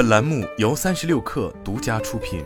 本栏目由三十六氪独家出品。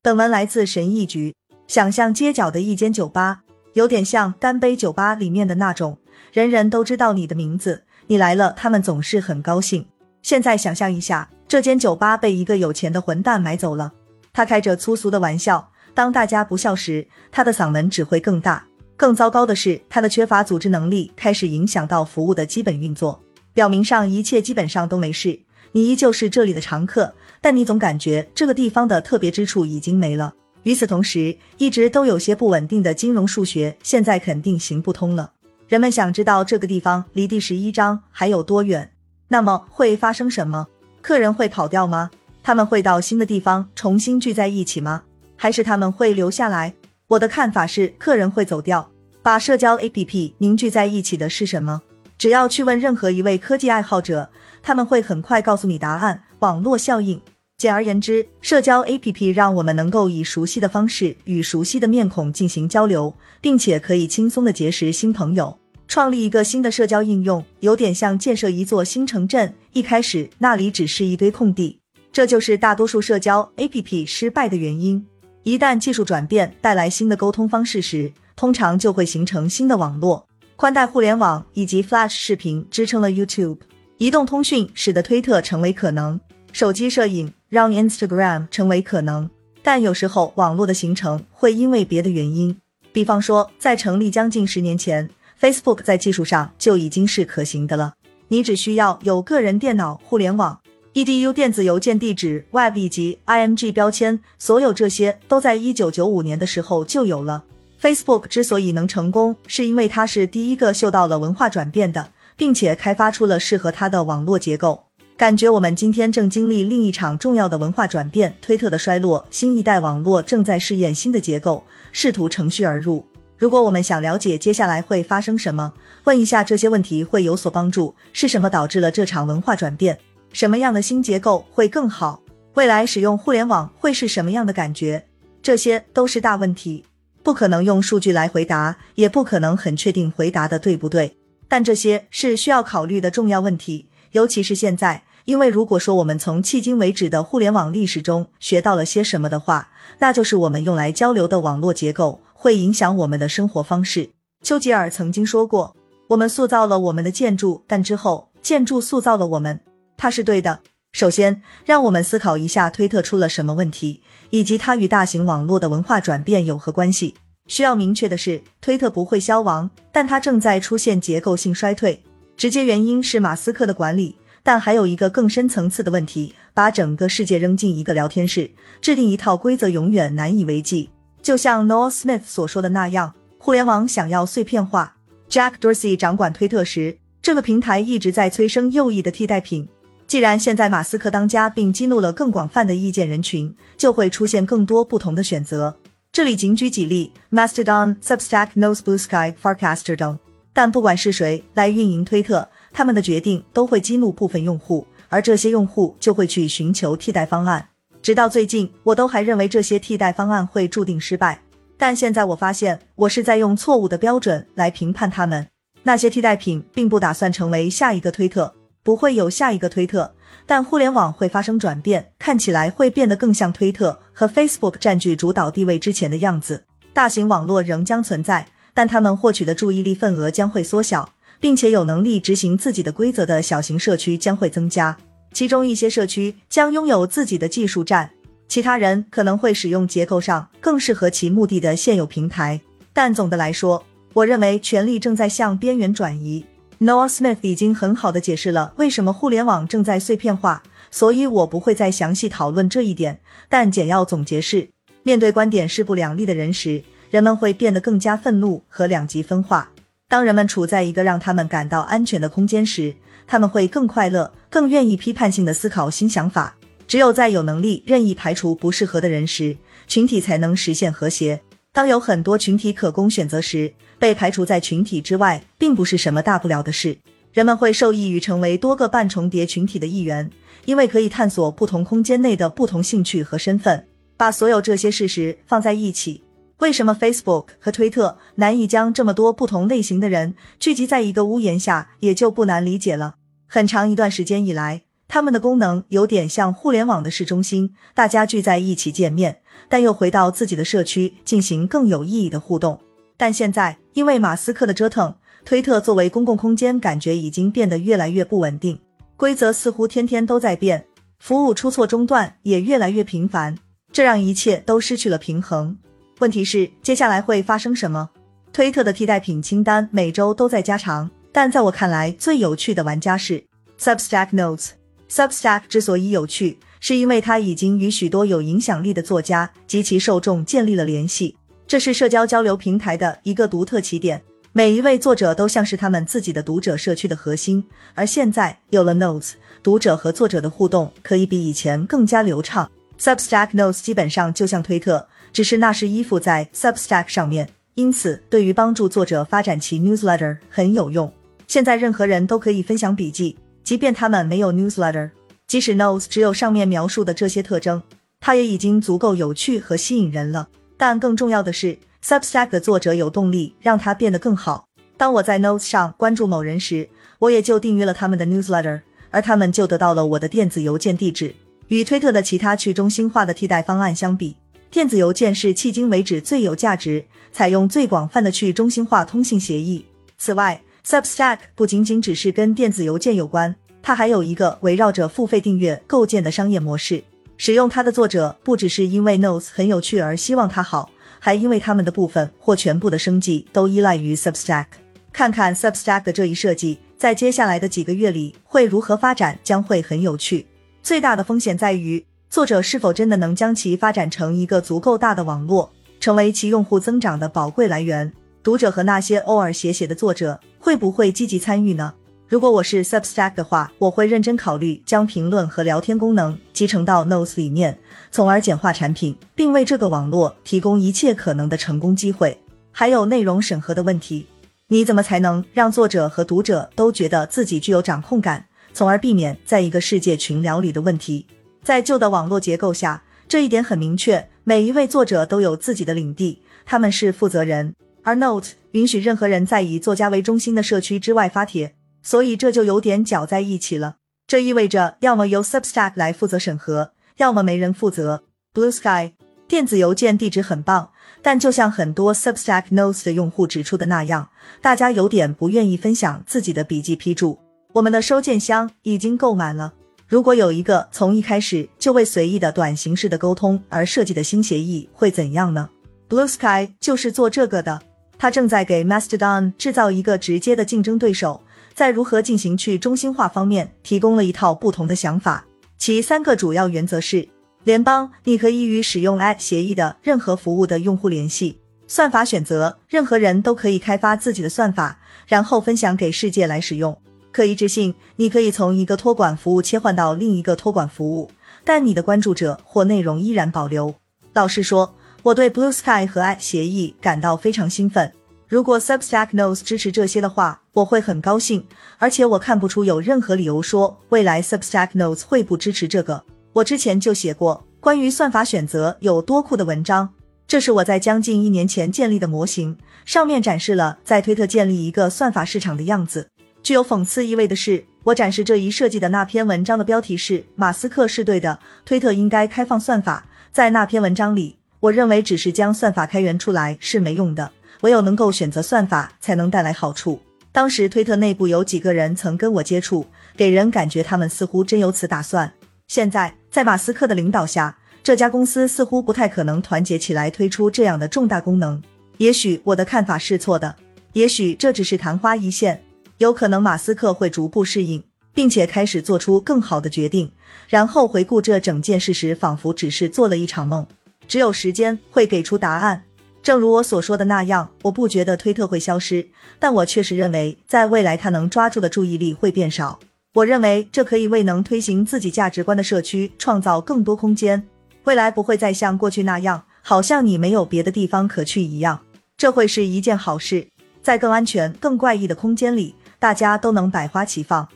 本文来自神意局。想象街角的一间酒吧，有点像干杯酒吧里面的那种，人人都知道你的名字，你来了，他们总是很高兴。现在想象一下，这间酒吧被一个有钱的混蛋买走了，他开着粗俗的玩笑，当大家不笑时，他的嗓门只会更大。更糟糕的是，他的缺乏组织能力开始影响到服务的基本运作。表明上一切基本上都没事，你依旧是这里的常客，但你总感觉这个地方的特别之处已经没了。与此同时，一直都有些不稳定的金融数学现在肯定行不通了。人们想知道这个地方离第十一章还有多远？那么会发生什么？客人会跑掉吗？他们会到新的地方重新聚在一起吗？还是他们会留下来？我的看法是，客人会走掉。把社交 APP 凝聚在一起的是什么？只要去问任何一位科技爱好者，他们会很快告诉你答案。网络效应。简而言之，社交 APP 让我们能够以熟悉的方式与熟悉的面孔进行交流，并且可以轻松的结识新朋友。创立一个新的社交应用，有点像建设一座新城镇。一开始那里只是一堆空地，这就是大多数社交 APP 失败的原因。一旦技术转变带来新的沟通方式时，通常就会形成新的网络，宽带互联网以及 Flash 视频支撑了 YouTube，移动通讯使得推特成为可能，手机摄影让 Instagram 成为可能。但有时候网络的形成会因为别的原因，比方说在成立将近十年前，Facebook 在技术上就已经是可行的了，你只需要有个人电脑、互联网、edu 电子邮件地址、Web 以及 img 标签，所有这些都在一九九五年的时候就有了。Facebook 之所以能成功，是因为它是第一个嗅到了文化转变的，并且开发出了适合它的网络结构。感觉我们今天正经历另一场重要的文化转变，推特的衰落。新一代网络正在试验新的结构，试图乘虚而入。如果我们想了解接下来会发生什么，问一下这些问题会有所帮助。是什么导致了这场文化转变？什么样的新结构会更好？未来使用互联网会是什么样的感觉？这些都是大问题。不可能用数据来回答，也不可能很确定回答的对不对。但这些是需要考虑的重要问题，尤其是现在，因为如果说我们从迄今为止的互联网历史中学到了些什么的话，那就是我们用来交流的网络结构会影响我们的生活方式。丘吉尔曾经说过：“我们塑造了我们的建筑，但之后建筑塑造了我们。”他是对的。首先，让我们思考一下推特出了什么问题。以及它与大型网络的文化转变有何关系？需要明确的是，推特不会消亡，但它正在出现结构性衰退。直接原因是马斯克的管理，但还有一个更深层次的问题：把整个世界扔进一个聊天室，制定一套规则，永远难以为继。就像 Noah Smith 所说的那样，互联网想要碎片化。Jack Dorsey 掌管推特时，这个平台一直在催生右翼的替代品。既然现在马斯克当家，并激怒了更广泛的意见人群，就会出现更多不同的选择。这里仅举几例：Mastodon、Substack、NoseBlueSky、Farcaster 等。但不管是谁来运营推特，他们的决定都会激怒部分用户，而这些用户就会去寻求替代方案。直到最近，我都还认为这些替代方案会注定失败。但现在我发现，我是在用错误的标准来评判他们。那些替代品并不打算成为下一个推特。不会有下一个推特，但互联网会发生转变，看起来会变得更像推特和 Facebook 占据主导地位之前的样子。大型网络仍将存在，但他们获取的注意力份额将会缩小，并且有能力执行自己的规则的小型社区将会增加。其中一些社区将拥有自己的技术站，其他人可能会使用结构上更适合其目的的现有平台。但总的来说，我认为权力正在向边缘转移。Noah Smith 已经很好的解释了为什么互联网正在碎片化，所以我不会再详细讨论这一点。但简要总结是，面对观点势不两立的人时，人们会变得更加愤怒和两极分化。当人们处在一个让他们感到安全的空间时，他们会更快乐，更愿意批判性的思考新想法。只有在有能力任意排除不适合的人时，群体才能实现和谐。当有很多群体可供选择时，被排除在群体之外并不是什么大不了的事。人们会受益于成为多个半重叠群体的一员，因为可以探索不同空间内的不同兴趣和身份。把所有这些事实放在一起，为什么 Facebook 和推特难以将这么多不同类型的人聚集在一个屋檐下，也就不难理解了。很长一段时间以来，他们的功能有点像互联网的市中心，大家聚在一起见面，但又回到自己的社区进行更有意义的互动。但现在，因为马斯克的折腾，推特作为公共空间，感觉已经变得越来越不稳定，规则似乎天天都在变，服务出错中断也越来越频繁，这让一切都失去了平衡。问题是接下来会发生什么？推特的替代品清单每周都在加长，但在我看来，最有趣的玩家是 Substack Notes。Substack 之所以有趣，是因为它已经与许多有影响力的作家及其受众建立了联系，这是社交交流平台的一个独特起点。每一位作者都像是他们自己的读者社区的核心，而现在有了 Notes，读者和作者的互动可以比以前更加流畅。Substack Notes 基本上就像推特。只是那是依附在 Substack 上面，因此对于帮助作者发展其 newsletter 很有用。现在任何人都可以分享笔记，即便他们没有 newsletter。即使 Notes 只有上面描述的这些特征，它也已经足够有趣和吸引人了。但更重要的是，Substack 的作者有动力让它变得更好。当我在 Notes 上关注某人时，我也就订阅了他们的 newsletter，而他们就得到了我的电子邮件地址。与推特的其他去中心化的替代方案相比，电子邮件是迄今为止最有价值、采用最广泛的去中心化通信协议。此外，Substack 不仅仅只是跟电子邮件有关，它还有一个围绕着付费订阅构建的商业模式。使用它的作者不只是因为 Notes 很有趣而希望它好，还因为他们的部分或全部的生计都依赖于 Substack。看看 Substack 的这一设计，在接下来的几个月里会如何发展，将会很有趣。最大的风险在于。作者是否真的能将其发展成一个足够大的网络，成为其用户增长的宝贵来源？读者和那些偶尔写写的作者会不会积极参与呢？如果我是 Substack 的话，我会认真考虑将评论和聊天功能集成到 Notes 里面，从而简化产品，并为这个网络提供一切可能的成功机会。还有内容审核的问题，你怎么才能让作者和读者都觉得自己具有掌控感，从而避免在一个世界群聊里的问题？在旧的网络结构下，这一点很明确。每一位作者都有自己的领地，他们是负责人。而 Note 允许任何人在以作家为中心的社区之外发帖，所以这就有点搅在一起了。这意味着要么由 Substack 来负责审核，要么没人负责。Blue Sky 电子邮件地址很棒，但就像很多 Substack Notes 的用户指出的那样，大家有点不愿意分享自己的笔记批注。我们的收件箱已经够满了。如果有一个从一开始就为随意的短形式的沟通而设计的新协议，会怎样呢？Blue Sky 就是做这个的，它正在给 Mastodon 制造一个直接的竞争对手，在如何进行去中心化方面提供了一套不同的想法。其三个主要原则是：联邦，你可以与使用 at 协议的任何服务的用户联系；算法选择，任何人都可以开发自己的算法，然后分享给世界来使用。可一致性，你可以从一个托管服务切换到另一个托管服务，但你的关注者或内容依然保留。老实说，我对 Blue Sky 和爱协议感到非常兴奋。如果 Substack Notes 支持这些的话，我会很高兴。而且我看不出有任何理由说未来 Substack Notes 会不支持这个。我之前就写过关于算法选择有多酷的文章，这是我在将近一年前建立的模型，上面展示了在推特建立一个算法市场的样子。具有讽刺意味的是，我展示这一设计的那篇文章的标题是“马斯克是对的，推特应该开放算法”。在那篇文章里，我认为只是将算法开源出来是没用的，唯有能够选择算法才能带来好处。当时推特内部有几个人曾跟我接触，给人感觉他们似乎真有此打算。现在在马斯克的领导下，这家公司似乎不太可能团结起来推出这样的重大功能。也许我的看法是错的，也许这只是昙花一现。有可能马斯克会逐步适应，并且开始做出更好的决定，然后回顾这整件事时，仿佛只是做了一场梦。只有时间会给出答案。正如我所说的那样，我不觉得推特会消失，但我确实认为，在未来他能抓住的注意力会变少。我认为这可以为能推行自己价值观的社区创造更多空间。未来不会再像过去那样，好像你没有别的地方可去一样。这会是一件好事，在更安全、更怪异的空间里。大家都能百花齐放。